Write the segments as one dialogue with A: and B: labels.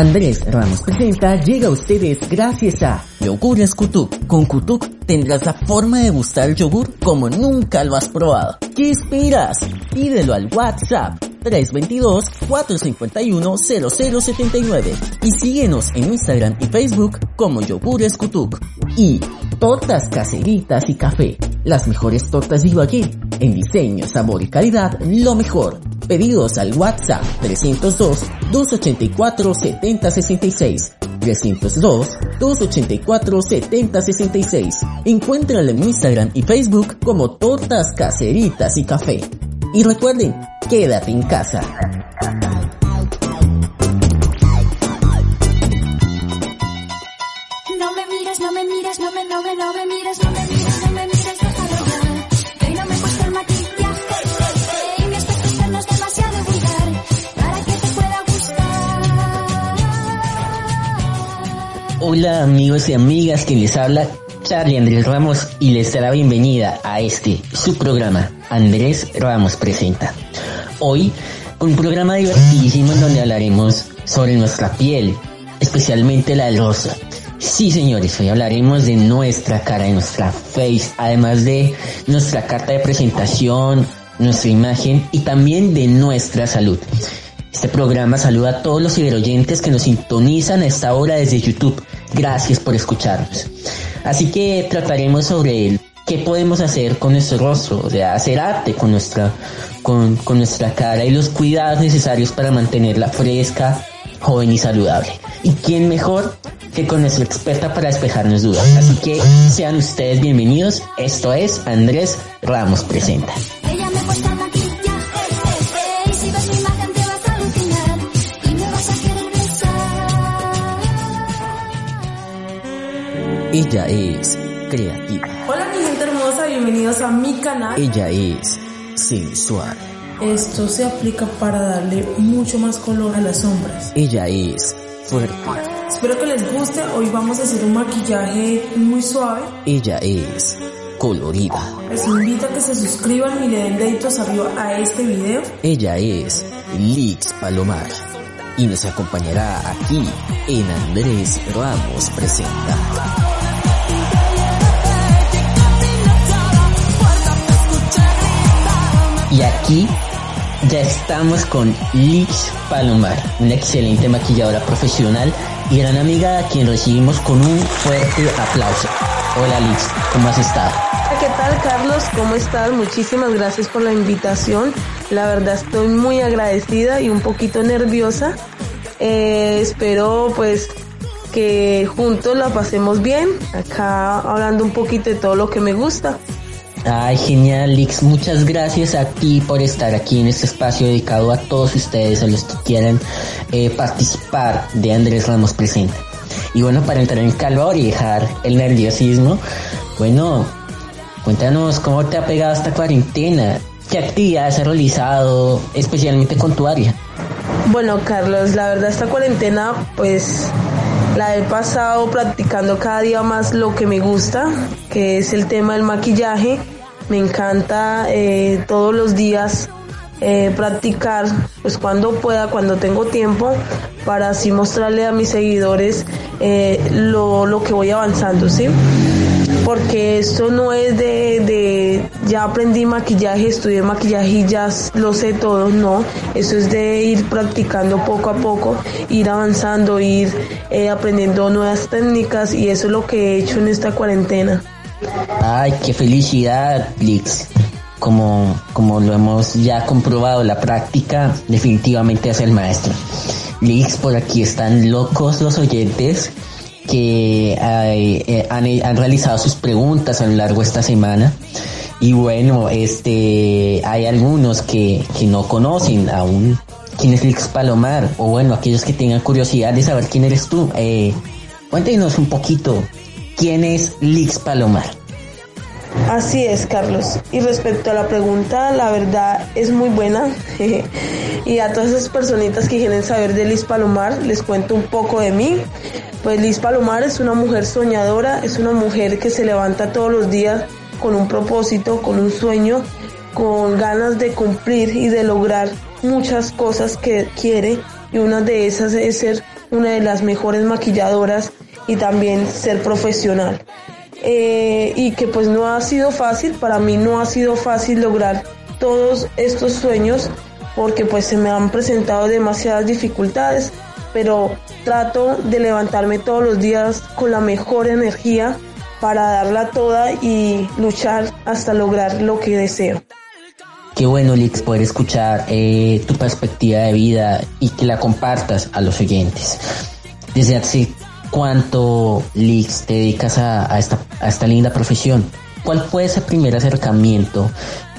A: Andrés Ramos presenta llega a ustedes gracias a Yogures Kutuk. Con Kutuk tendrás la forma de gustar el yogur como nunca lo has probado. ¿Qué esperas? Pídelo al WhatsApp 322-451-0079 y síguenos en Instagram y Facebook como Yogures Kutuk. Y tortas caseritas y café. Las mejores tortas de Ibagué. En diseño, sabor y calidad, lo mejor. Pedidos al WhatsApp 302-284-7066. 302-284-7066. Encuéntralo en Instagram y Facebook como Tortas Caseritas y Café. Y recuerden, quédate en casa.
B: No me mires, no me mires, no me, no me, no me mires, no me mires, no me mires, déjalo ya. Que no me he puesto el maquillaje y mi aspecto externo es demasiado vulgar para que te pueda gustar.
A: Hola amigos y amigas, quien les habla Charlie Andrés Ramos y les da la bienvenida a este, su programa, Andrés Ramos Presenta. Hoy, un programa divertidísimo donde hablaremos sobre nuestra piel, especialmente la del rosa. Sí señores, hoy hablaremos de nuestra cara, de nuestra face, además de nuestra carta de presentación, nuestra imagen y también de nuestra salud. Este programa saluda a todos los ciberoyentes que nos sintonizan a esta hora desde YouTube. Gracias por escucharnos. Así que trataremos sobre el qué podemos hacer con nuestro rostro, o sea, hacer arte con nuestra, con, con nuestra cara y los cuidados necesarios para mantenerla fresca, joven y saludable. ¿Y quién mejor que con nuestra experta para despejarnos dudas? Así que sean ustedes bienvenidos. Esto es Andrés Ramos Presenta.
B: Ella
A: es creativa.
C: Hola mi gente hermosa, bienvenidos a mi canal.
A: Ella es sensual.
C: Esto se aplica para darle mucho más color a las sombras.
A: Ella es fuerte.
C: Espero que les guste, hoy vamos a hacer un maquillaje muy suave.
A: Ella es colorida.
C: Les invito a que se suscriban y le den deditos arriba a este video.
A: Ella es Lix Palomar y nos acompañará aquí en Andrés Ramos Presenta. Y aquí ya estamos con Lix Palomar, una excelente maquilladora profesional y gran amiga a quien recibimos con un fuerte aplauso. Hola Lix, ¿cómo has estado?
C: ¿Qué tal Carlos? ¿Cómo estás? Muchísimas gracias por la invitación. La verdad estoy muy agradecida y un poquito nerviosa. Eh, espero pues que juntos la pasemos bien, acá hablando un poquito de todo lo que me gusta.
A: Ay, genial, Lix. Muchas gracias a ti por estar aquí en este espacio dedicado a todos ustedes, a los que quieran eh, participar de Andrés Ramos Presenta. Y bueno, para entrar en calor y dejar el nerviosismo, bueno, cuéntanos cómo te ha pegado esta cuarentena, qué actividades has realizado, especialmente con tu área.
C: Bueno, Carlos, la verdad esta cuarentena pues la he pasado practicando cada día más lo que me gusta, que es el tema del maquillaje. Me encanta eh, todos los días eh, practicar, pues cuando pueda, cuando tengo tiempo, para así mostrarle a mis seguidores eh, lo, lo que voy avanzando, ¿sí? porque esto no es de, de, ya aprendí maquillaje, estudié maquillaje y ya lo sé todo, no, eso es de ir practicando poco a poco, ir avanzando, ir eh, aprendiendo nuevas técnicas y eso es lo que he hecho en esta cuarentena.
A: Ay, qué felicidad, Lix. Como, como lo hemos ya comprobado, la práctica definitivamente es el maestro. Lix, por aquí están locos los oyentes que eh, han, han, realizado sus preguntas a lo largo de esta semana. Y bueno, este, hay algunos que, que no conocen aún quién es Lix Palomar, o bueno, aquellos que tengan curiosidad de saber quién eres tú. Eh, cuéntenos un poquito, ¿quién es Lix Palomar?
C: Así es, Carlos. Y respecto a la pregunta, la verdad es muy buena. y a todas esas personitas que quieren saber de Liz Palomar, les cuento un poco de mí. Pues Liz Palomar es una mujer soñadora, es una mujer que se levanta todos los días con un propósito, con un sueño, con ganas de cumplir y de lograr muchas cosas que quiere. Y una de esas es ser una de las mejores maquilladoras y también ser profesional. Eh, y que pues no ha sido fácil, para mí no ha sido fácil lograr todos estos sueños porque pues se me han presentado demasiadas dificultades, pero trato de levantarme todos los días con la mejor energía para darla toda y luchar hasta lograr lo que deseo.
A: Qué bueno, Lix, poder escuchar eh, tu perspectiva de vida y que la compartas a los oyentes. Desde hace cuánto, Lix, te dedicas a, esta, a esta linda profesión. ¿Cuál fue ese primer acercamiento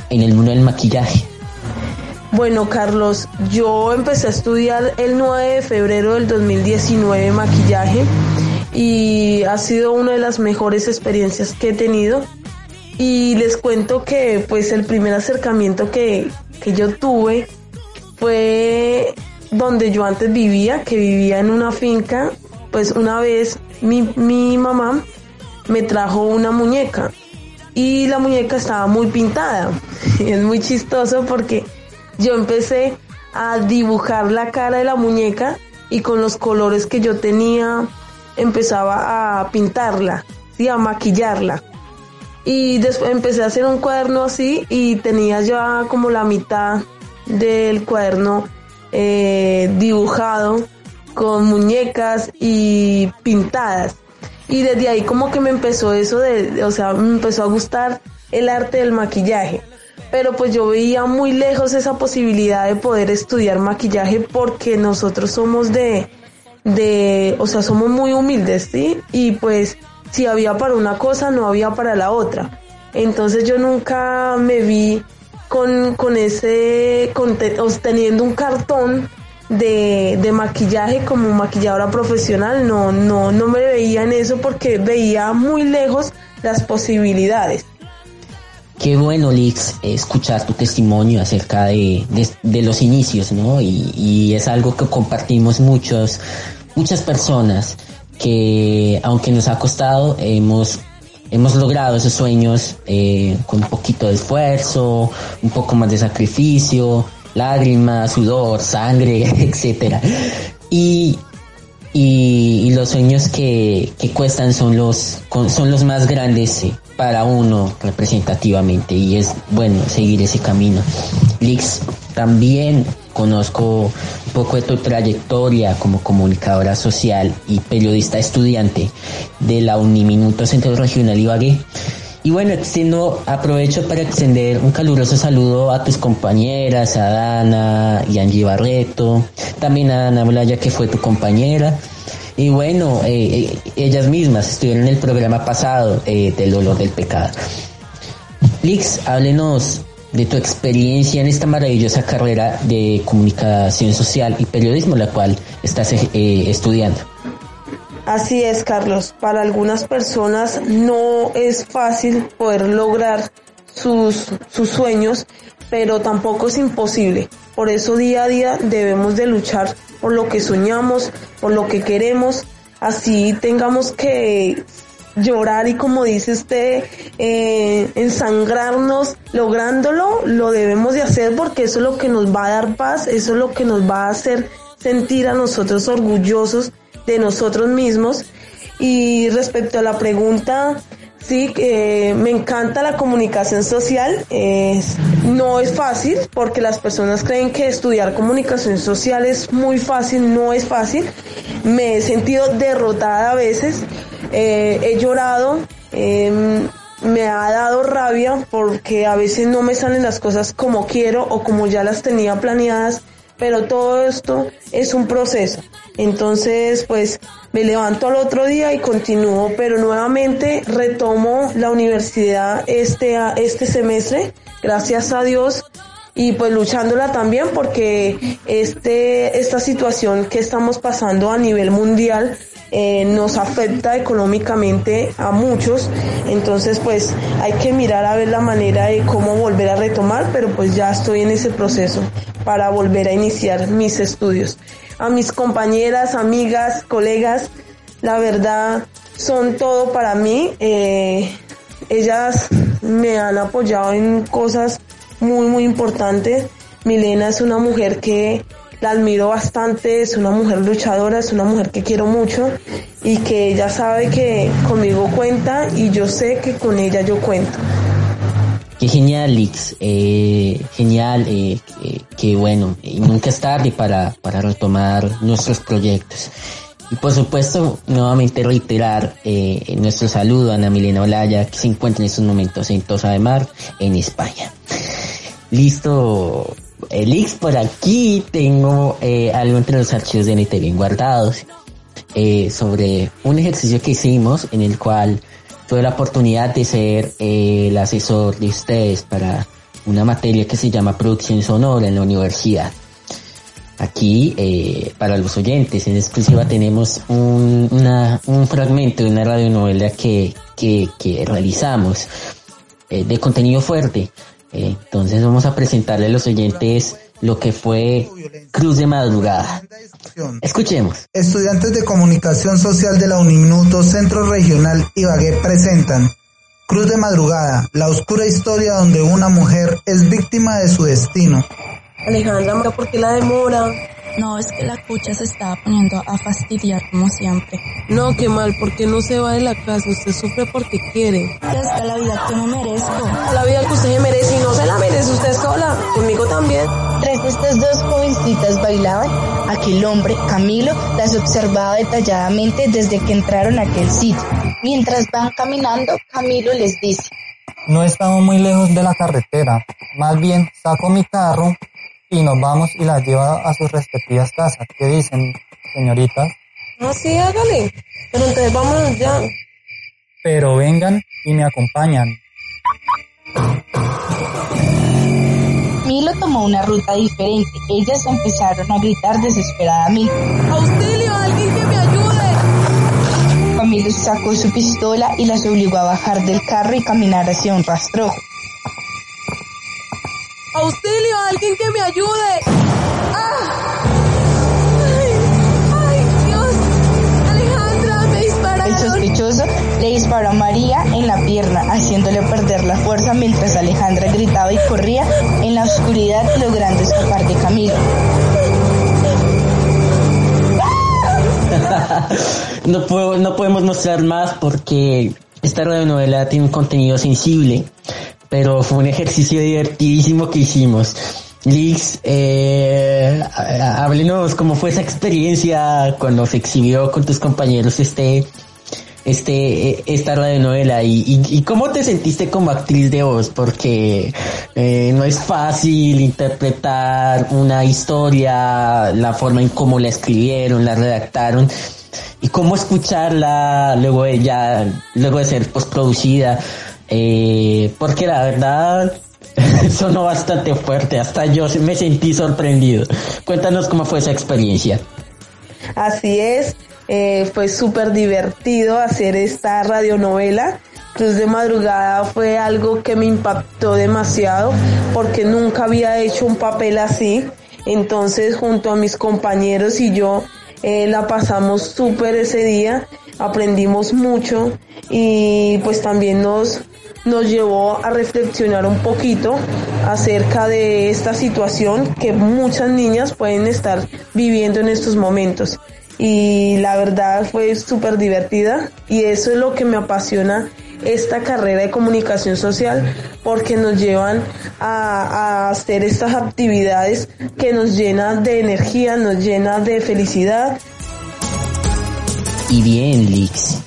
A: en el mundo del maquillaje?
C: Bueno, Carlos, yo empecé a estudiar el 9 de febrero del 2019 maquillaje y ha sido una de las mejores experiencias que he tenido. Y les cuento que pues el primer acercamiento que, que yo tuve fue donde yo antes vivía, que vivía en una finca pues una vez mi, mi mamá me trajo una muñeca y la muñeca estaba muy pintada. Es muy chistoso porque yo empecé a dibujar la cara de la muñeca y con los colores que yo tenía empezaba a pintarla, y a maquillarla. Y después empecé a hacer un cuaderno así y tenía ya como la mitad del cuaderno eh, dibujado con muñecas y pintadas. Y desde ahí como que me empezó eso de, o sea, me empezó a gustar el arte del maquillaje. Pero pues yo veía muy lejos esa posibilidad de poder estudiar maquillaje porque nosotros somos de, de, o sea, somos muy humildes, ¿sí? Y pues si había para una cosa, no había para la otra. Entonces yo nunca me vi con, con ese, con, teniendo un cartón de, maquillaje como maquilladora profesional, no, no, no me veía en eso porque veía muy lejos las posibilidades.
A: Qué bueno, Lix, escuchar tu testimonio acerca de, los inicios, ¿no? Y, es algo que compartimos muchos, muchas personas que, aunque nos ha costado, hemos, hemos logrado esos sueños eh, con un poquito de esfuerzo, un poco más de sacrificio, lágrimas, sudor, sangre, etcétera. Y, y, los sueños que, que, cuestan son los, son los más grandes para uno representativamente y es bueno seguir ese camino. Lix, también conozco un poco de tu trayectoria como comunicadora social y periodista estudiante de la Uniminuto Centro Regional Ibagué y bueno, extiendo, aprovecho para extender un caluroso saludo a tus compañeras, a Dana y Angie Barreto, también a Ana Blaya que fue tu compañera. Y bueno, eh, eh, ellas mismas estuvieron en el programa pasado eh, del dolor del pecado. Lix, háblenos de tu experiencia en esta maravillosa carrera de comunicación social y periodismo, la cual estás estudiando.
C: Así es, Carlos. Para algunas personas no es fácil poder lograr sus, sus sueños, pero tampoco es imposible. Por eso día a día debemos de luchar por lo que soñamos, por lo que queremos. Así tengamos que llorar y como dice usted, eh, ensangrarnos lográndolo, lo debemos de hacer porque eso es lo que nos va a dar paz, eso es lo que nos va a hacer sentir a nosotros orgullosos de nosotros mismos. Y respecto a la pregunta, sí, eh, me encanta la comunicación social. no es fácil porque las personas creen que estudiar comunicación social es muy fácil, no es fácil. Me he sentido derrotada a veces, eh, he llorado. Em, me ha dado rabia porque a veces no me salen las cosas como quiero o como ya las tenía planeadas pero todo esto es un proceso. Entonces, pues me levanto al otro día y continúo, pero nuevamente retomo la universidad este, este semestre, gracias a Dios, y pues luchándola también porque este, esta situación que estamos pasando a nivel mundial eh, nos afecta económicamente a muchos, entonces pues hay que mirar a ver la manera de cómo volver a retomar, pero pues ya estoy en ese proceso para volver a iniciar mis estudios. A mis compañeras, amigas, colegas, la verdad son todo para mí. Eh, ellas me han apoyado en cosas muy, muy importantes. Milena es una mujer que la admiro bastante, es una mujer luchadora, es una mujer que quiero mucho y que ella sabe que conmigo cuenta y yo sé que con ella yo cuento.
A: Qué genial, Lix. Eh, genial, eh, que, bueno, nunca es tarde para, para retomar nuestros proyectos. Y por supuesto, nuevamente reiterar eh, nuestro saludo a Ana Milena Olaya, que se encuentra en estos momentos en Tosa de Mar, en España. Listo, Elix, por aquí tengo eh, algo entre los archivos de NT bien guardados eh, sobre un ejercicio que hicimos en el cual tuve la oportunidad de ser eh, el asesor de ustedes para una materia que se llama producción sonora en la universidad. Aquí, eh, para los oyentes, en exclusiva tenemos un, una, un fragmento de una radionovela que, que, que realizamos eh, de contenido fuerte. Entonces vamos a presentarle a los oyentes lo que fue Cruz de Madrugada. Escuchemos.
D: Estudiantes de Comunicación Social de la Uniminuto Centro Regional Ibagué presentan Cruz de Madrugada, la oscura historia donde una mujer es víctima de su destino.
C: Alejandra, ¿por qué la demora?
E: No, es que la cucha se estaba poniendo a fastidiar como siempre.
C: No, qué mal, ¿por qué no se va de la casa? Usted sufre porque quiere.
E: Ya está la vida que me merezco.
C: La vida que usted se merece y no se la merece usted sola, conmigo también.
F: Tras estas dos jovencitas bailaban, aquel hombre, Camilo, las observaba detalladamente desde que entraron a aquel sitio. Mientras van caminando, Camilo les dice,
G: No estamos muy lejos de la carretera. Más bien, saco mi carro y nos vamos y las llevo a sus respectivas casas. ¿Qué dicen, señoritas?
C: Ah, sí, hágale. Pero entonces vámonos ya.
G: Pero vengan y me acompañan.
F: Milo tomó una ruta diferente. Ellas empezaron a gritar desesperadamente.
C: ¡Auxilio! ¡Alguien que me ayude!
F: Camilo sacó su pistola y las obligó a bajar del carro y caminar hacia un rastrojo.
C: ¡Auxilio! ¡Alguien que me ayude! ¡Ah! ¡Ay! ¡Ay, Dios! ¡Alejandra, me
F: El
C: dispararon!
F: sospechoso le disparó a María haciéndole perder la fuerza mientras Alejandra gritaba y corría en la oscuridad logrando escapar de Camilo.
A: no, no podemos mostrar más porque esta radionovela tiene un contenido sensible, pero fue un ejercicio divertidísimo que hicimos. Liz, eh, há- háblenos cómo fue esa experiencia cuando se exhibió con tus compañeros este, este, eh, esta radionovela y, y, y cómo te sentiste como actriz de voz, porque eh, no es fácil interpretar una historia, la forma en cómo la escribieron, la redactaron y cómo escucharla luego de ya, luego de ser postproducida, eh, porque la verdad sonó bastante fuerte, hasta yo me sentí sorprendido. Cuéntanos cómo fue esa experiencia.
C: Así es, eh, fue súper divertido hacer esta radionovela. Cruz de Madrugada fue algo que me impactó demasiado porque nunca había hecho un papel así. Entonces junto a mis compañeros y yo eh, la pasamos súper ese día, aprendimos mucho y pues también nos, nos llevó a reflexionar un poquito acerca de esta situación que muchas niñas pueden estar viviendo en estos momentos. Y la verdad fue súper divertida y eso es lo que me apasiona esta carrera de comunicación social porque nos llevan a, a hacer estas actividades que nos llenan de energía, nos llena de felicidad
A: Y bien, Lix.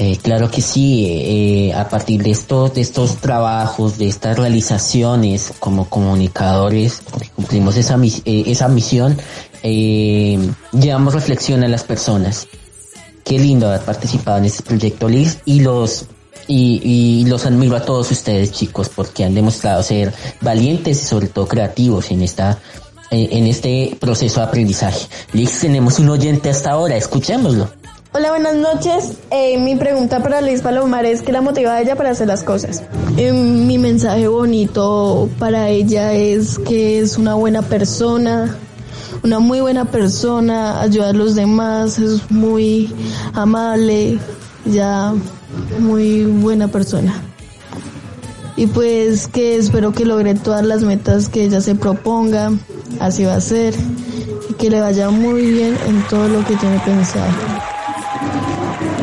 A: Eh, claro que sí, eh, a partir de estos, de estos trabajos, de estas realizaciones como comunicadores, cumplimos esa, mis- eh, esa misión, eh, llevamos reflexión a las personas. Qué lindo haber participado en este proyecto Liz y los y, y los admiro a todos ustedes chicos porque han demostrado ser valientes y sobre todo creativos en esta eh, en este proceso de aprendizaje. Liz, tenemos un oyente hasta ahora, escuchémoslo.
H: Hola, buenas noches. Eh, mi pregunta para Liz Palomar es ¿qué la motiva a ella para hacer las cosas?
I: Eh, mi mensaje bonito para ella es que es una buena persona, una muy buena persona, ayuda a los demás, es muy amable, ya muy buena persona. Y pues que espero que logre todas las metas que ella se proponga, así va a ser, y que le vaya muy bien en todo lo que tiene pensado.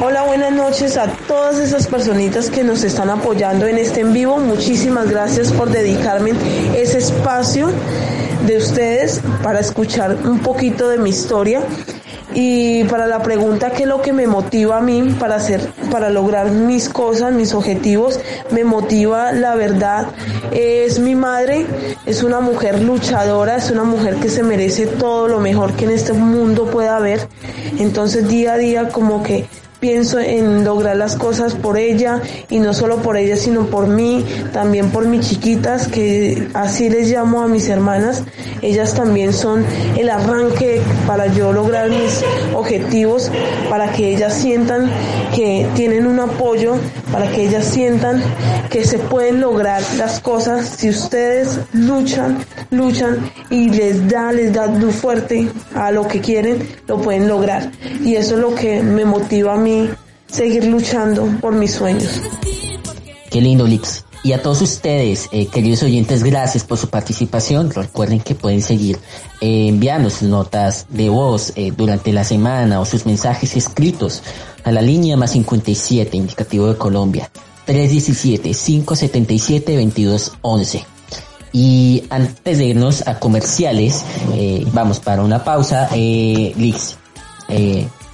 C: Hola, buenas noches a todas esas personitas que nos están apoyando en este en vivo. Muchísimas gracias por dedicarme ese espacio de ustedes para escuchar un poquito de mi historia. Y para la pregunta, ¿qué es lo que me motiva a mí para hacer, para lograr mis cosas, mis objetivos? Me motiva, la verdad, es mi madre, es una mujer luchadora, es una mujer que se merece todo lo mejor que en este mundo pueda haber. Entonces día a día como que pienso en lograr las cosas por ella y no solo por ella sino por mí, también por mis chiquitas que así les llamo a mis hermanas, ellas también son el arranque para yo lograr mis objetivos, para que ellas sientan que tienen un apoyo, para que ellas sientan que se pueden lograr las cosas si ustedes luchan, luchan y les da, les da luz fuerte a lo que quieren, lo pueden lograr. Y eso es lo que me motiva a mí seguir luchando por mis sueños.
A: Qué lindo, Lix. Y a todos ustedes, eh, queridos oyentes, gracias por su participación. Recuerden que pueden seguir eh, enviando sus notas de voz eh, durante la semana o sus mensajes escritos a la línea más 57, indicativo de Colombia, 317-577-2211. Y antes de irnos a comerciales, vamos para una pausa. Lix,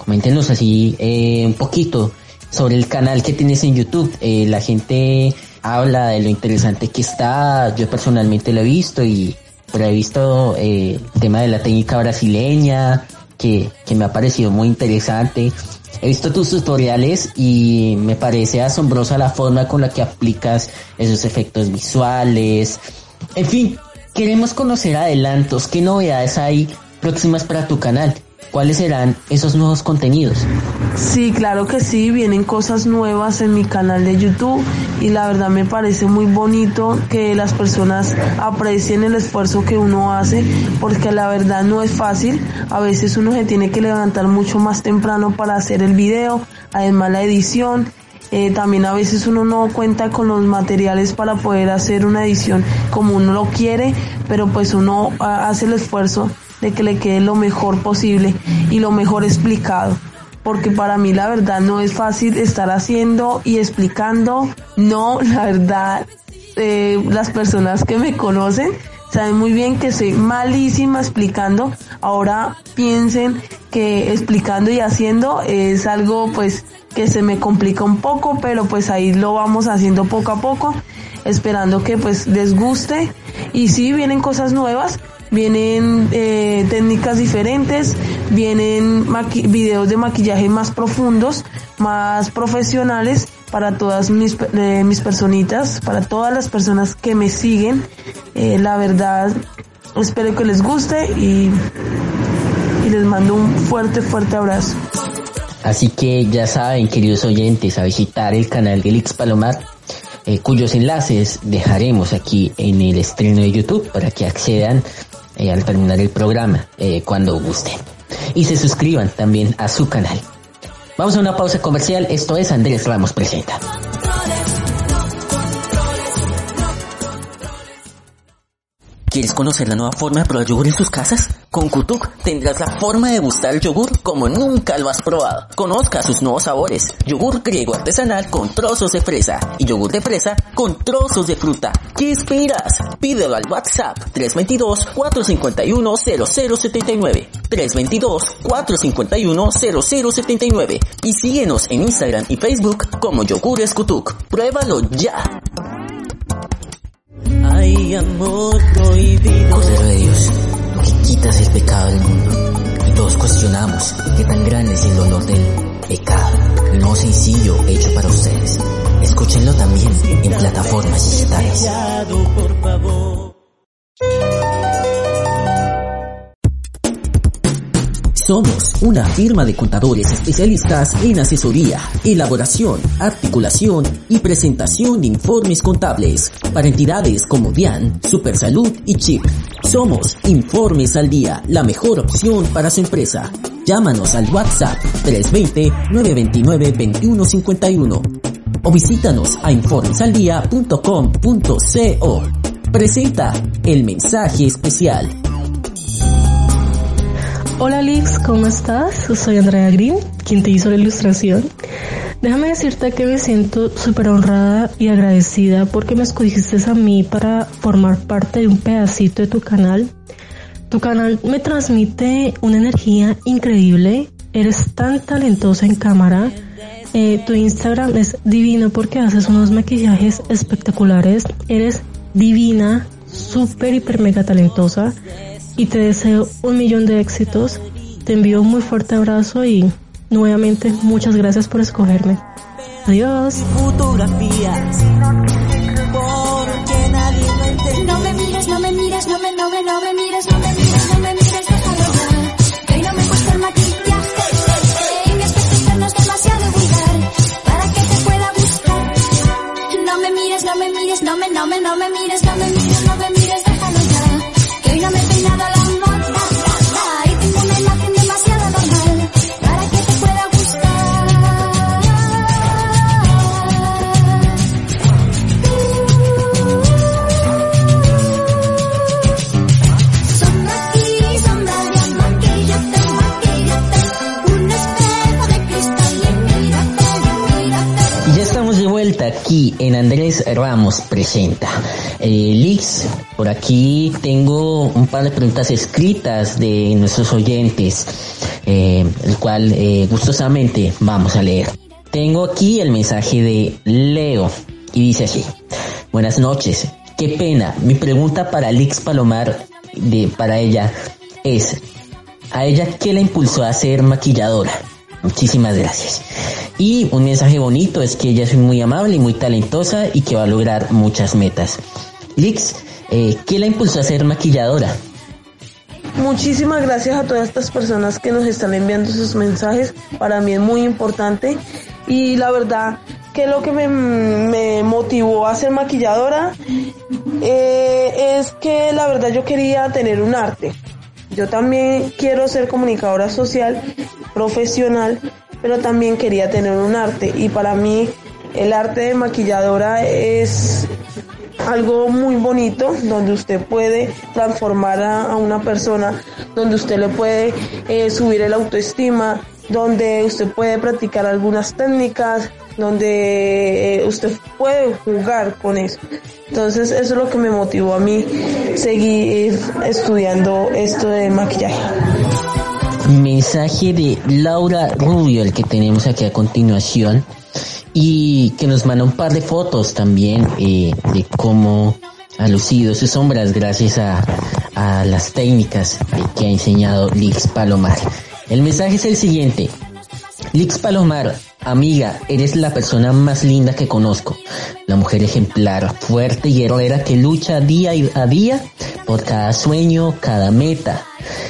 A: coméntenos así eh, un poquito sobre el canal que tienes en YouTube. Eh, la gente habla de lo interesante que está. Yo personalmente lo he visto y pero he visto eh, el tema de la técnica brasileña que, que me ha parecido muy interesante. He visto tus tutoriales y me parece asombrosa la forma con la que aplicas esos efectos visuales. En fin, queremos conocer adelantos, qué novedades hay próximas para tu canal. ¿Cuáles serán esos nuevos contenidos?
C: Sí, claro que sí, vienen cosas nuevas en mi canal de YouTube y la verdad me parece muy bonito que las personas aprecien el esfuerzo que uno hace porque la verdad no es fácil, a veces uno se tiene que levantar mucho más temprano para hacer el video, además la edición, eh, también a veces uno no cuenta con los materiales para poder hacer una edición como uno lo quiere, pero pues uno ah, hace el esfuerzo de que le quede lo mejor posible y lo mejor explicado. Porque para mí la verdad no es fácil estar haciendo y explicando. No, la verdad, eh, las personas que me conocen saben muy bien que soy malísima explicando. Ahora piensen que explicando y haciendo es algo pues que se me complica un poco, pero pues ahí lo vamos haciendo poco a poco, esperando que pues les guste. Y sí, vienen cosas nuevas, vienen eh, técnicas diferentes, vienen videos de maquillaje más profundos, más profesionales para todas mis, eh, mis personitas, para todas las personas que me siguen. Eh, la verdad, espero que les guste y, les mando un fuerte, fuerte abrazo.
A: Así que ya saben, queridos oyentes, a visitar el canal de Lix Palomar, eh, cuyos enlaces dejaremos aquí en el estreno de YouTube para que accedan eh, al terminar el programa cuando gusten. Y se suscriban también a su canal. Vamos a una pausa comercial. Esto es Andrés Ramos Presenta. ¿Quieres conocer la nueva forma de probar yogur en sus casas? Con Kutuk tendrás la forma de gustar el yogur como nunca lo has probado. Conozca sus nuevos sabores. Yogur griego artesanal con trozos de fresa y yogur de fresa con trozos de fruta. ¿Qué esperas? Pídelo al WhatsApp 322-451-0079. 322-451-0079. Y síguenos en Instagram y Facebook como Yogures Kutuk. Pruébalo ya.
J: Hay amor prohibido.
A: Cordero de Dios, tú que quitas el pecado del mundo. Y todos cuestionamos qué tan grande es el dolor del pecado. El nuevo sencillo hecho para ustedes. Escúchenlo también en plataformas digitales.
K: Somos una firma de contadores especialistas en asesoría, elaboración, articulación y presentación de informes contables para entidades como DIAN, Supersalud y CHIP. Somos Informes al Día, la mejor opción para su empresa. Llámanos al WhatsApp 320-929-2151 o visítanos a informesaldia.com.co. Presenta el mensaje especial.
L: Hola Lix, ¿cómo estás? Soy Andrea Green, quien te hizo la ilustración. Déjame decirte que me siento súper honrada y agradecida porque me escogiste a mí para formar parte de un pedacito de tu canal. Tu canal me transmite una energía increíble, eres tan talentosa en cámara, eh, tu Instagram es divino porque haces unos maquillajes espectaculares, eres divina, súper, hiper, mega talentosa y te deseo un millón de éxitos. Te envío un muy fuerte abrazo y nuevamente muchas gracias por escogerme. Adiós.
J: Fotografías. Porque nadie lo entiende.
B: No me mires, no me mires, no me, no me, no me mires, no me mires, no me mires, déjalo ya. Que hoy no me he puesto el maquillaje. Y mi aspecto externo es demasiado vulgar para que te pueda gustar. No me mires, no me mires, no me, no me, no no me mires, no me mires,
A: en Andrés Ramos Presenta. Eh, por aquí tengo un par de preguntas escritas de nuestros oyentes, eh, el cual eh, gustosamente vamos a leer. Tengo aquí el mensaje de Leo y dice así. Buenas noches. Qué pena. Mi pregunta para Lix Palomar, de, para ella, es, ¿a ella qué la impulsó a ser maquilladora? Muchísimas gracias. Y un mensaje bonito es que ella es muy amable y muy talentosa y que va a lograr muchas metas. Lix, eh, ¿qué la impulsó a ser maquilladora?
C: Muchísimas gracias a todas estas personas que nos están enviando sus mensajes. Para mí es muy importante. Y la verdad que lo que me, me motivó a ser maquilladora eh, es que la verdad yo quería tener un arte. Yo también quiero ser comunicadora social, profesional, pero también quería tener un arte. Y para mí el arte de maquilladora es algo muy bonito donde usted puede transformar a, una persona, donde usted le puede eh, subir el autoestima, donde usted puede practicar algunas técnicas, donde eh, usted puede jugar con eso. Entonces eso es lo que me motivó a mí seguir estudiando esto de maquillaje.
A: Mensaje de Laura Rubio, el que tenemos aquí a continuación, y que nos manda un par de fotos también eh, de cómo ha lucido sus sombras gracias a, a las técnicas que ha enseñado Lix Palomar. El mensaje es el siguiente. Lix Palomar, amiga, eres la persona más linda que conozco. La mujer ejemplar, fuerte y guerrera que lucha día a día por cada sueño, cada meta.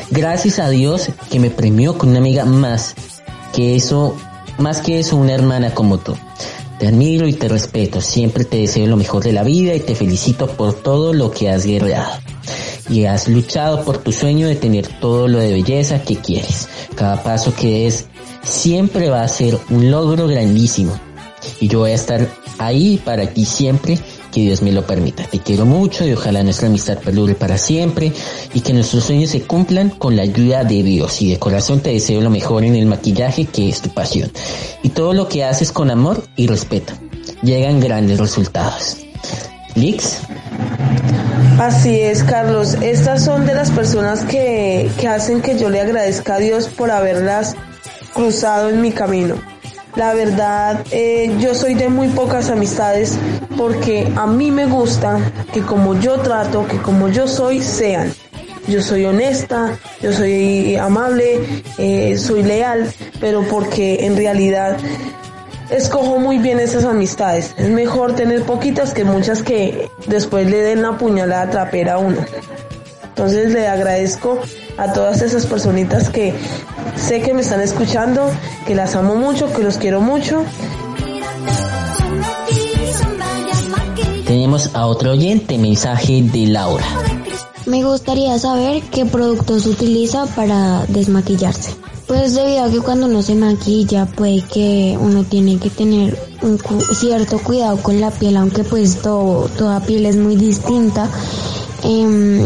A: Gracias a Dios que me premió con una amiga más que eso, más que eso, una hermana como tú. Te admiro y te respeto. Siempre te deseo lo mejor de la vida y te felicito por todo lo que has guerreado. Y has luchado por tu sueño de tener todo lo de belleza que quieres. Cada paso que des siempre va a ser un logro grandísimo. Y yo voy a estar ahí para ti siempre que Dios me lo permita. Te quiero mucho y ojalá nuestra amistad perdure para siempre y que nuestros sueños se cumplan con la ayuda de Dios. Y de corazón te deseo lo mejor en el maquillaje que es tu pasión. Y todo lo que haces con amor y respeto. Llegan grandes resultados. Lix.
C: Así es, Carlos. Estas son de las personas que, que hacen que yo le agradezca a Dios por haberlas cruzado en mi camino. La verdad, eh, yo soy de muy pocas amistades porque a mí me gusta que como yo trato, que como yo soy, sean. Yo soy honesta, yo soy amable, eh, soy leal, pero porque en realidad escojo muy bien esas amistades. Es mejor tener poquitas que muchas que después le den la puñalada trapera a uno. Entonces le agradezco a todas esas personitas que sé que me están escuchando, que las amo mucho, que los quiero mucho.
A: Tenemos a otro oyente, mensaje de Laura.
M: Me gustaría saber qué productos utiliza para desmaquillarse. Pues debido a que cuando uno se maquilla puede que uno tiene que tener un cierto cuidado con la piel, aunque pues todo, toda piel es muy distinta. Eh,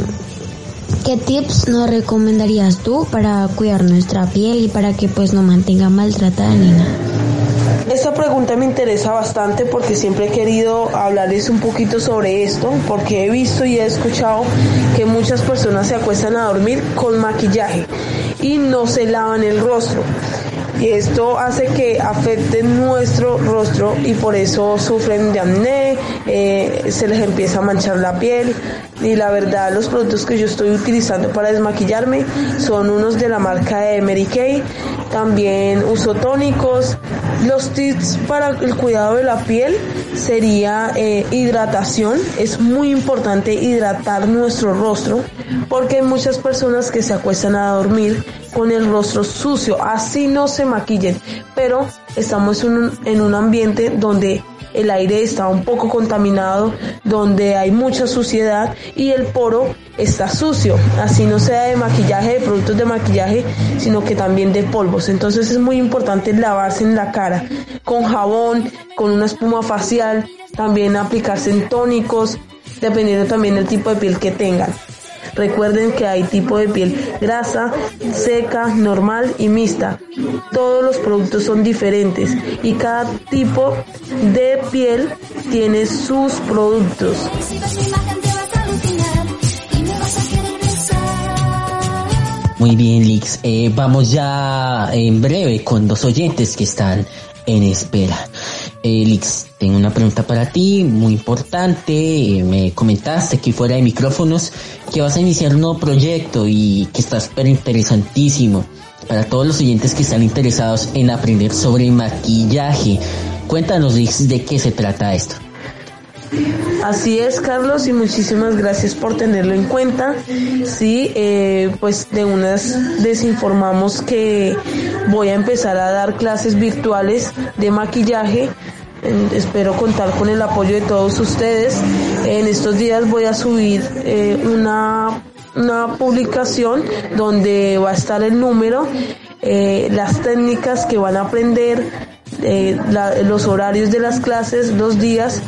M: ¿Qué tips nos recomendarías tú para cuidar nuestra piel y para que pues no mantenga maltratada ni nada?
C: Esta pregunta me interesa bastante porque siempre he querido hablarles un poquito sobre esto, porque he visto y he escuchado que muchas personas se acuestan a dormir con maquillaje y no se lavan el rostro. Y esto hace que afecte nuestro rostro y por eso sufren de acné, eh, se les empieza a manchar la piel. Y la verdad, los productos que yo estoy utilizando para desmaquillarme son unos de la marca de Mary Kay. También uso tónicos. Los tips para el cuidado de la piel sería eh, hidratación. Es muy importante hidratar nuestro rostro porque hay muchas personas que se acuestan a dormir con el rostro sucio, así no se maquillen, pero estamos en un, en un ambiente donde el aire está un poco contaminado, donde hay mucha suciedad y el poro está sucio, así no sea de maquillaje, de productos de maquillaje, sino que también de polvos. Entonces es muy importante lavarse en la cara con jabón, con una espuma facial, también aplicarse en tónicos, dependiendo también del tipo de piel que tengan. Recuerden que hay tipo de piel grasa, seca, normal y mixta. Todos los productos son diferentes y cada tipo de piel tiene sus productos.
A: Muy bien, Lix. Eh, vamos ya en breve con dos oyentes que están en espera. Eh, Lix, tengo una pregunta para ti, muy importante. Eh, me comentaste que fuera de micrófonos que vas a iniciar un nuevo proyecto y que está súper interesantísimo para todos los oyentes que están interesados en aprender sobre maquillaje. Cuéntanos, Lix, de qué se trata esto.
C: Así es, Carlos, y muchísimas gracias por tenerlo en cuenta. Sí, eh, pues de unas desinformamos que voy a empezar a dar clases virtuales de maquillaje. Espero contar con el apoyo de todos ustedes. En estos días voy a subir eh, una, una publicación donde va a estar el número, eh, las técnicas que van a aprender, eh, los horarios de las clases, los días,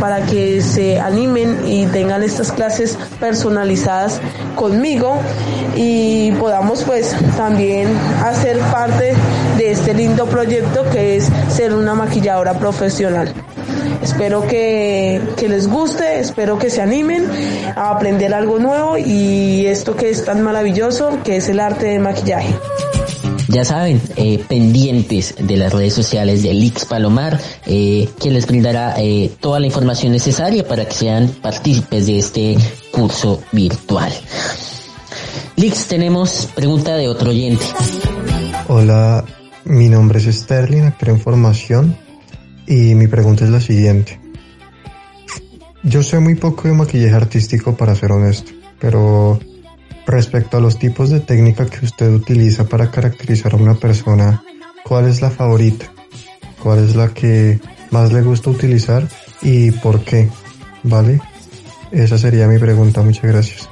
C: para que se animen y tengan estas clases personalizadas conmigo y podamos pues también hacer parte de este lindo proyecto que es ser una maquilladora profesional. Espero que, que les guste, espero que se animen a aprender algo nuevo y esto que es tan maravilloso que es el arte del maquillaje.
A: Ya saben, eh, pendientes de las redes sociales de Lix Palomar, eh, que les brindará eh, toda la información necesaria para que sean partícipes de este curso virtual. Lix, tenemos pregunta de otro oyente.
N: Hola, mi nombre es Sterling, espero información y mi pregunta es la siguiente. Yo sé muy poco de maquillaje artístico para ser honesto, pero respecto a los tipos de técnica que usted utiliza para caracterizar a una persona, ¿cuál es la favorita? ¿Cuál es la que más le gusta utilizar y por qué? ¿Vale? Esa sería mi pregunta, muchas gracias.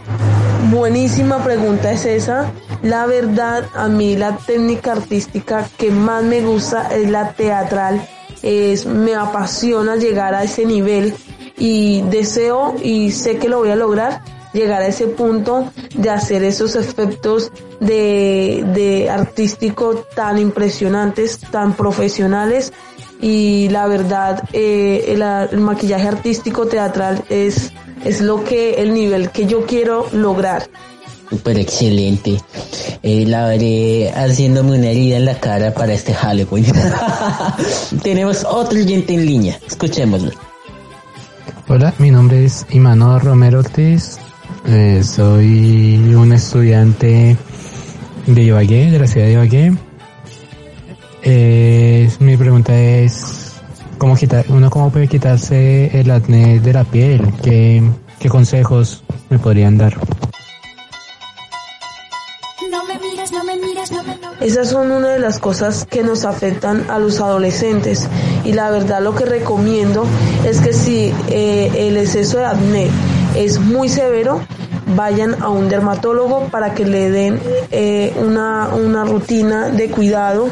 C: Buenísima pregunta es esa. La verdad, a mí la técnica artística que más me gusta es la teatral. Es, me apasiona llegar a ese nivel y deseo y sé que lo voy a lograr llegar a ese punto de hacer esos efectos de, de artístico tan impresionantes, tan profesionales y la verdad eh, el, el maquillaje artístico teatral es, es lo que, el nivel que yo quiero lograr.
A: Súper excelente. Eh, la veré haciéndome una herida en la cara para este Halloween. Tenemos otro oyente en línea. Escuchémoslo.
O: Hola, mi nombre es Imanol Romero Ortiz. Eh, soy un estudiante de Ibagué, de la ciudad de Ibagué. Eh, mi pregunta es, ¿cómo quitar, uno cómo puede quitarse el acné de la piel? ¿Qué, qué consejos me podrían dar?
C: Esas son una de las cosas que nos afectan a los adolescentes y la verdad lo que recomiendo es que si eh, el exceso de acné es muy severo, vayan a un dermatólogo para que le den eh, una, una rutina de cuidado,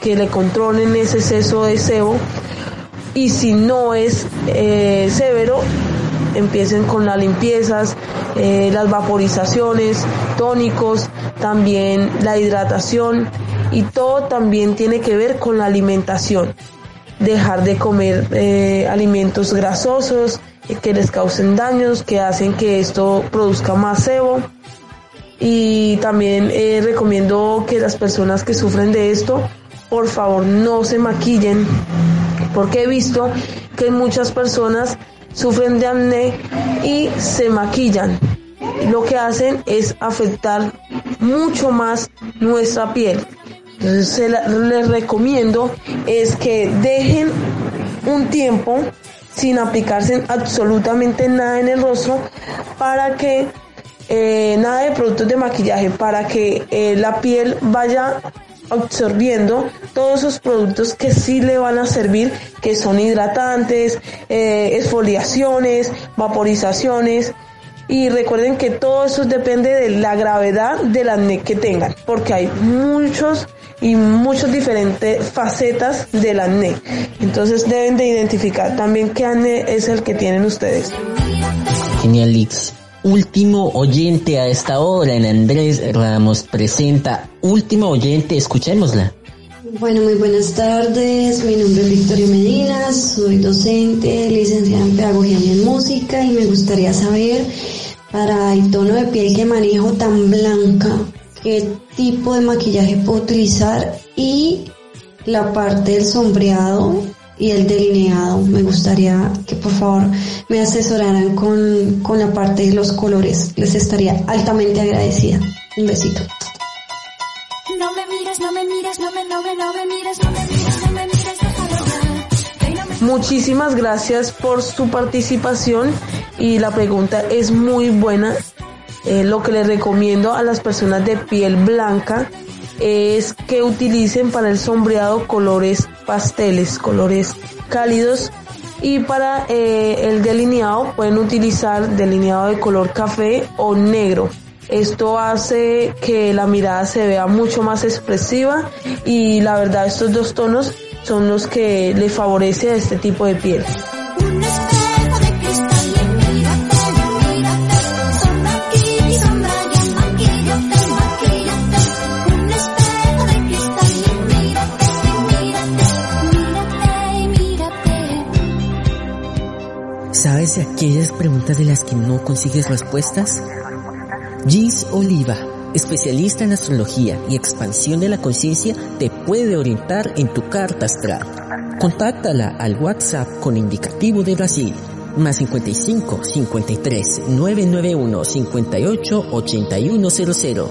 C: que le controlen ese exceso de sebo y si no es eh, severo, empiecen con las limpiezas, eh, las vaporizaciones, tónicos, también la hidratación y todo también tiene que ver con la alimentación. Dejar de comer eh, alimentos grasosos que les causen daños, que hacen que esto produzca más sebo. Y también eh, recomiendo que las personas que sufren de esto, por favor, no se maquillen, porque he visto que muchas personas sufren de acné y se maquillan. Lo que hacen es afectar mucho más nuestra piel. Entonces les recomiendo es que dejen un tiempo sin aplicarse absolutamente nada en el rostro para que eh, nada de productos de maquillaje para que eh, la piel vaya absorbiendo todos esos productos que sí le van a servir, que son hidratantes, eh, exfoliaciones, vaporizaciones. Y recuerden que todo eso depende de la gravedad del acné que tengan, porque hay muchos y muchas diferentes facetas del acné. Entonces deben de identificar también qué acné es el que tienen ustedes.
A: Genial, Lix. Último oyente a esta hora en Andrés Ramos presenta. Último oyente, escuchémosla.
P: Bueno, muy buenas tardes. Mi nombre es Victoria Medina, soy docente, licenciada en Pedagogía y en Música y me gustaría saber para el tono de piel que manejo tan blanca, qué tipo de maquillaje puedo utilizar y la parte del sombreado y el delineado. Me gustaría que por favor me asesoraran con, con la parte de los colores. Les estaría altamente agradecida. Un besito.
B: No me mires, no me mires, no me, no me, no me mires, no me mires, no me mires, déjalo ya. Que no me
C: Muchísimas gracias por su participación y la pregunta es muy buena. Eh, lo que les recomiendo a las personas de piel blanca es que utilicen para el sombreado colores pasteles, colores cálidos y para eh, el delineado pueden utilizar delineado de color café o negro. Esto hace que la mirada se vea mucho más expresiva y la verdad estos dos tonos son los que le favorece a este tipo de piel.
K: ¿Sabes aquellas preguntas de las que no consigues respuestas? Gis Oliva, especialista en astrología y expansión de la conciencia, te puede orientar en tu carta astral. Contáctala al WhatsApp con indicativo de Brasil, más 55 53 991 58 8100,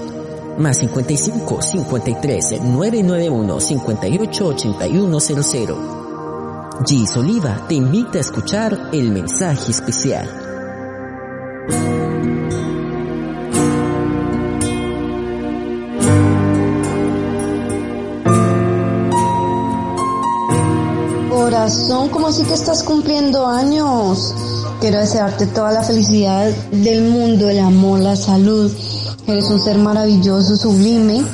K: más 55 53 991 58 8100. Gis Oliva te invita a escuchar el mensaje especial.
P: Corazón, ¿cómo así que estás cumpliendo años? Quiero desearte toda la felicidad del mundo, el amor, la salud. Eres un ser maravilloso, sublime.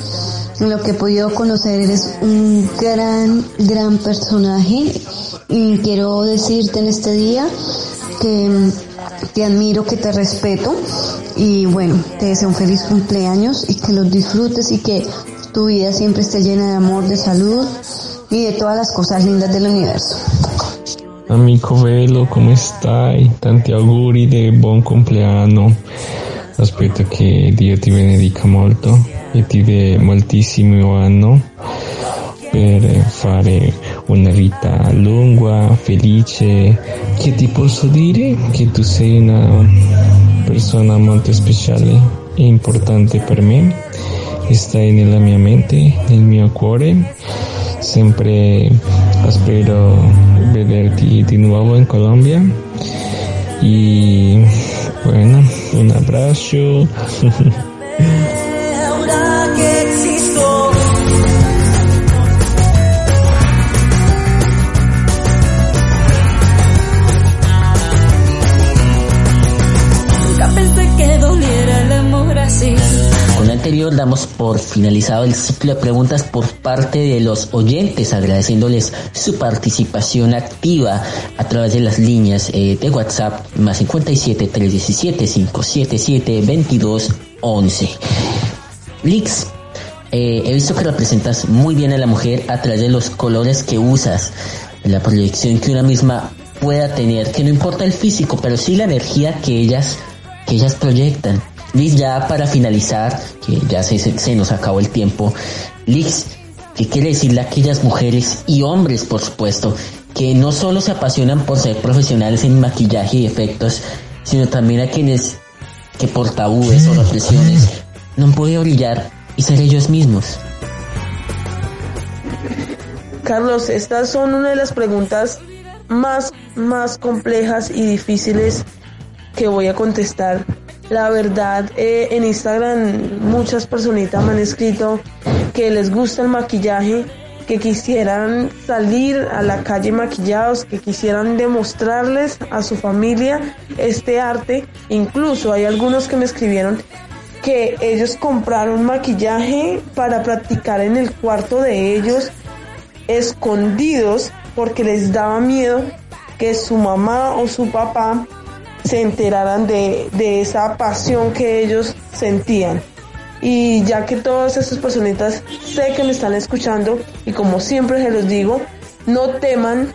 P: En lo que he podido conocer, eres un gran, gran personaje. Y quiero decirte en este día que te admiro, que te respeto y bueno, te deseo un feliz cumpleaños y que los disfrutes y que tu vida siempre esté llena de amor, de salud y de todas las cosas lindas del universo.
Q: Amico bello, come stai? Tanti auguri di buon compleanno. Aspetto che Dio ti benedica molto e ti dia moltissimo anno per fare una vita lunga, felice. Che ti posso dire? Che tu sei una persona molto speciale e importante per me. Stai nella mia mente, nel mio cuore. Sempre spero vederti di nuovo in Colombia. Y bueno, un abrazo.
A: Damos por finalizado el ciclo de preguntas por parte de los oyentes, agradeciéndoles su participación activa a través de las líneas eh, de WhatsApp más 57 317 577 22 11. Lix, eh, he visto que representas muy bien a la mujer a través de los colores que usas, la proyección que una misma pueda tener, que no importa el físico, pero sí la energía que ellas, que ellas proyectan. Liz, ya para finalizar, que ya se, nos acabó el tiempo, Liz, ¿qué quiere decirle a aquellas mujeres y hombres, por supuesto, que no solo se apasionan por ser profesionales en maquillaje y efectos, sino también a quienes que por tabúes o represiones no han podido brillar y ser ellos mismos?
C: Carlos, estas son una de las preguntas más, más complejas y difíciles que voy a contestar. La verdad, eh, en Instagram muchas personitas me han escrito que les gusta el maquillaje, que quisieran salir a la calle maquillados, que quisieran demostrarles a su familia este arte. Incluso hay algunos que me escribieron que ellos compraron maquillaje para practicar en el cuarto de ellos escondidos porque les daba miedo que su mamá o su papá se enteraran de, de esa pasión que ellos sentían. Y ya que todas esas personitas sé que me están escuchando y como siempre se los digo, no teman,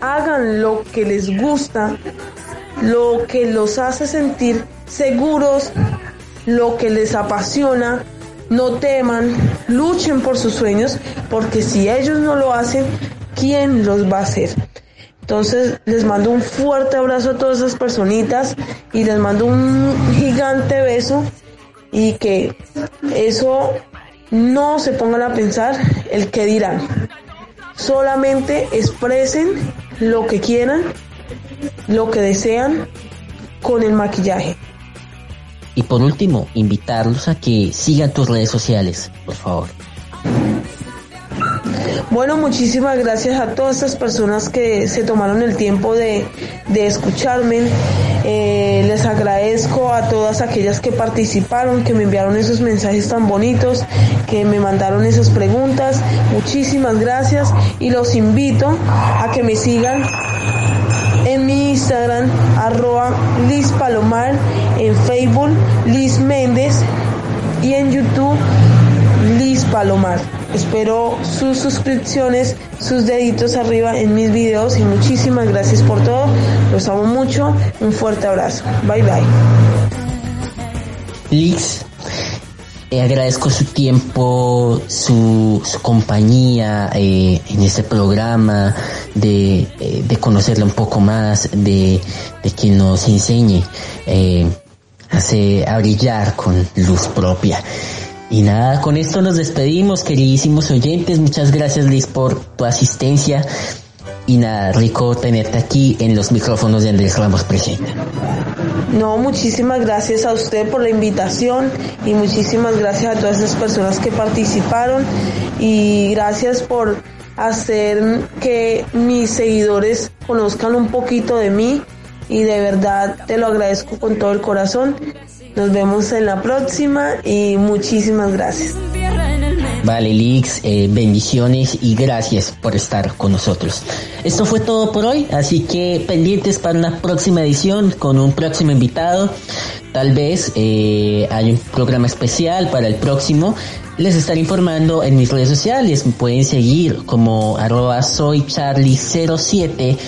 C: hagan lo que les gusta, lo que los hace sentir seguros, lo que les apasiona, no teman, luchen por sus sueños, porque si ellos no lo hacen, ¿quién los va a hacer? Entonces les mando un fuerte abrazo a todas esas personitas y les mando un gigante beso y que eso no se pongan a pensar el que dirán. Solamente expresen lo que quieran, lo que desean con el maquillaje.
A: Y por último, invitarlos a que sigan tus redes sociales, por favor.
C: Bueno, muchísimas gracias a todas estas personas que se tomaron el tiempo de, de escucharme. Eh, les agradezco a todas aquellas que participaron, que me enviaron esos mensajes tan bonitos, que me mandaron esas preguntas. Muchísimas gracias y los invito a que me sigan en mi Instagram, arroba Liz Palomar, en Facebook, Liz Méndez y en YouTube, Liz Palomar. Espero sus suscripciones, sus deditos arriba en mis videos y muchísimas gracias por todo. Los amo mucho. Un fuerte abrazo. Bye bye.
A: Liz, eh, agradezco su tiempo, su, su compañía eh, en este programa, de, eh, de conocerla un poco más, de, de que nos enseñe eh, hace, a brillar con luz propia. Y nada, con esto nos despedimos, queridísimos oyentes. Muchas gracias, Liz, por tu asistencia. Y nada, rico tenerte aquí en los micrófonos de Andrés Ramos Presenta.
C: No, muchísimas gracias a usted por la invitación y muchísimas gracias a todas esas personas que participaron y gracias por hacer que mis seguidores conozcan un poquito de mí y de verdad te lo agradezco con todo el corazón. Nos vemos en la próxima y muchísimas gracias.
R: Vale, Lix, eh, bendiciones y gracias por estar con nosotros. Esto fue todo por hoy, así que pendientes para una próxima edición con un próximo invitado. Tal vez eh, hay un programa especial para el próximo. Les estaré informando en mis redes sociales. Pueden seguir como arroba soycharlie07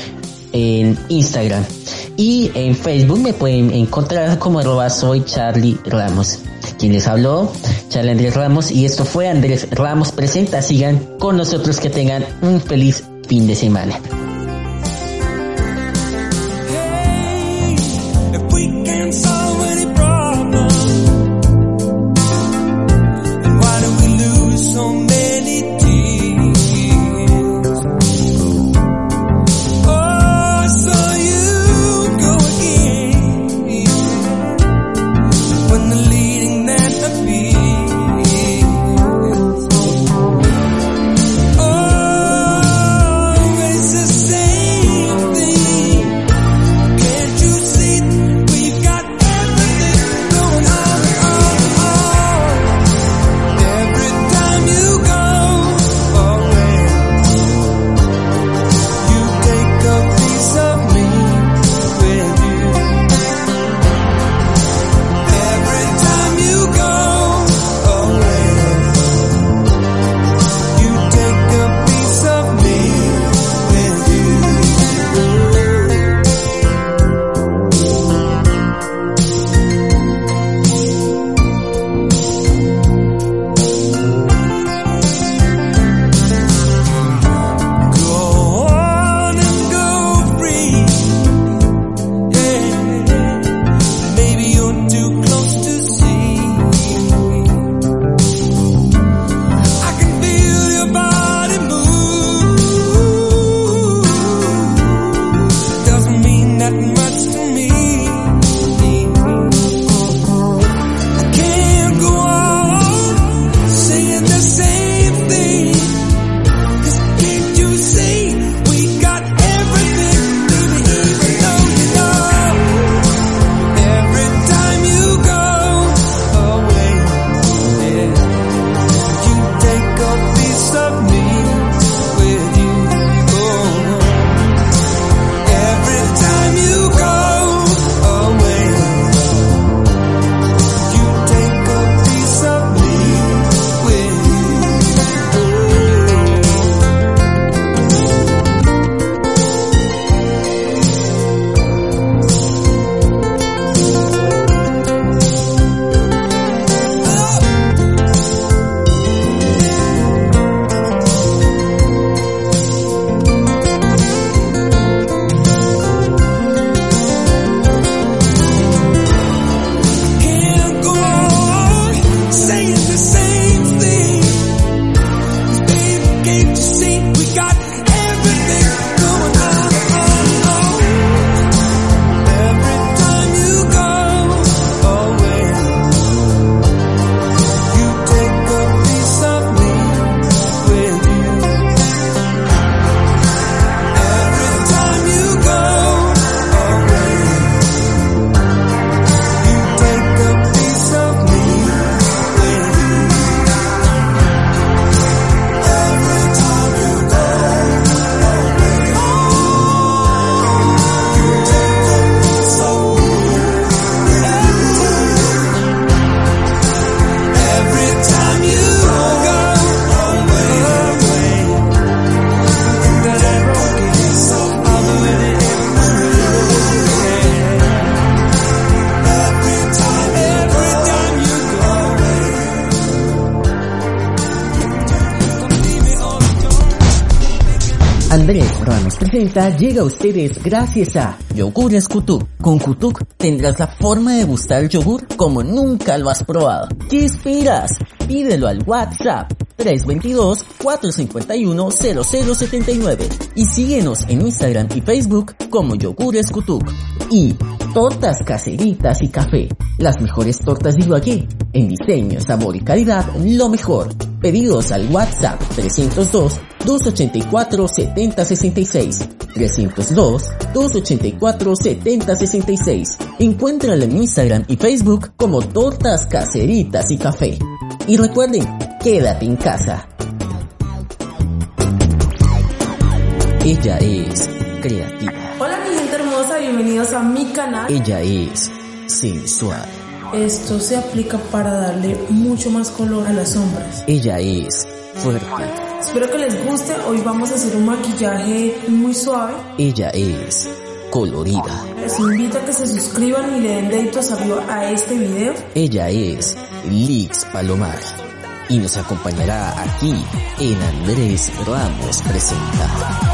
R: en Instagram. Y en Facebook me pueden encontrar como arroba soy Charlie Ramos. Quien les habló, Charlie Andrés Ramos. Y esto fue Andrés Ramos Presenta. Sigan con nosotros que tengan un feliz fin de semana. Llega a ustedes gracias a Yogures Kutuk. Con Kutuk tendrás la forma de gustar yogur como nunca lo has probado. ¿Qué esperas? Pídelo al WhatsApp 322-451-0079 y síguenos en Instagram y Facebook como Yogures Kutuk. Y tortas caseritas y café, las mejores tortas de Ibagué, en diseño, sabor y calidad, lo mejor. Pedidos al WhatsApp 302 284 7066 302 284 7066. Encuéntralo en Instagram y Facebook como Tortas Caseritas y Café. Y recuerden,
A: quédate en casa. Ella es creativa.
K: Hola mi gente hermosa, bienvenidos a mi canal.
A: Ella es sensual.
K: Esto se aplica para darle mucho más color a las sombras.
A: Ella es fuerte.
K: Espero que les guste. Hoy vamos a hacer un maquillaje muy suave.
A: Ella es colorida.
K: Les invito a que se suscriban y le den deditos arriba a este video.
A: Ella es Lix Palomar y nos acompañará aquí en Andrés Ramos Presenta.